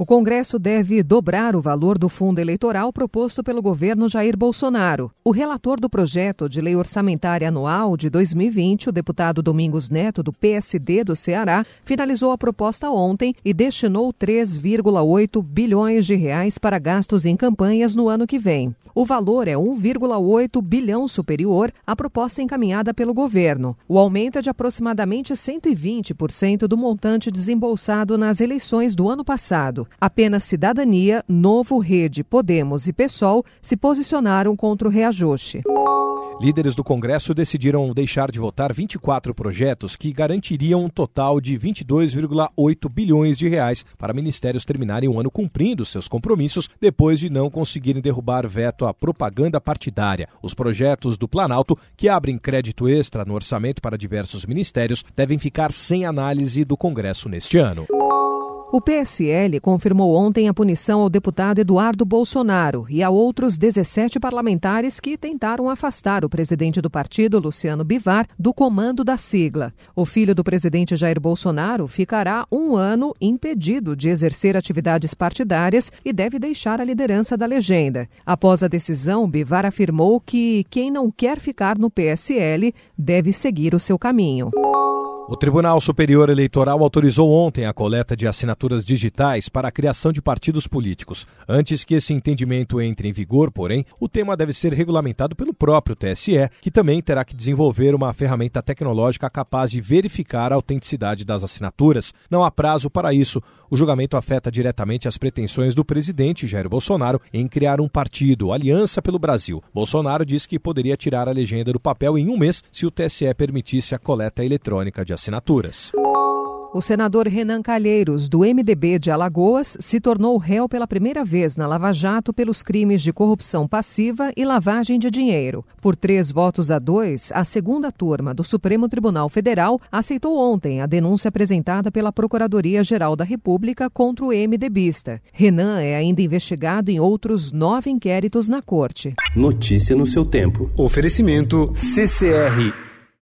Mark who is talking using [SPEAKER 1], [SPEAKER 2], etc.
[SPEAKER 1] O Congresso deve dobrar o valor do fundo eleitoral proposto pelo governo Jair Bolsonaro. O relator do projeto de lei orçamentária anual de 2020, o deputado Domingos Neto, do PSD do Ceará, finalizou a proposta ontem e destinou 3,8 bilhões de reais para gastos em campanhas no ano que vem. O valor é 1,8 bilhão superior à proposta encaminhada pelo governo. O aumento é de aproximadamente 120% do montante desembolsado nas eleições do ano passado. Apenas Cidadania, Novo Rede, Podemos e PSOL se posicionaram contra o reajuste.
[SPEAKER 2] Líderes do Congresso decidiram deixar de votar 24 projetos que garantiriam um total de 22,8 bilhões de reais para ministérios terminarem o ano cumprindo seus compromissos depois de não conseguirem derrubar veto à propaganda partidária. Os projetos do Planalto, que abrem crédito extra no orçamento para diversos ministérios, devem ficar sem análise do Congresso neste ano.
[SPEAKER 1] O PSL confirmou ontem a punição ao deputado Eduardo Bolsonaro e a outros 17 parlamentares que tentaram afastar o presidente do partido, Luciano Bivar, do comando da sigla. O filho do presidente Jair Bolsonaro ficará um ano impedido de exercer atividades partidárias e deve deixar a liderança da legenda. Após a decisão, Bivar afirmou que quem não quer ficar no PSL deve seguir o seu caminho.
[SPEAKER 2] O Tribunal Superior Eleitoral autorizou ontem a coleta de assinaturas digitais para a criação de partidos políticos. Antes que esse entendimento entre em vigor, porém, o tema deve ser regulamentado pelo próprio TSE, que também terá que desenvolver uma ferramenta tecnológica capaz de verificar a autenticidade das assinaturas. Não há prazo para isso. O julgamento afeta diretamente as pretensões do presidente Jair Bolsonaro em criar um partido, Aliança pelo Brasil. Bolsonaro disse que poderia tirar a legenda do papel em um mês se o TSE permitisse a coleta eletrônica de assinaturas.
[SPEAKER 1] O senador Renan Calheiros, do MDB de Alagoas, se tornou réu pela primeira vez na Lava Jato pelos crimes de corrupção passiva e lavagem de dinheiro. Por três votos a dois, a segunda turma do Supremo Tribunal Federal aceitou ontem a denúncia apresentada pela Procuradoria-Geral da República contra o MDBista. Renan é ainda investigado em outros nove inquéritos na corte.
[SPEAKER 3] Notícia no seu tempo.
[SPEAKER 4] Oferecimento CCR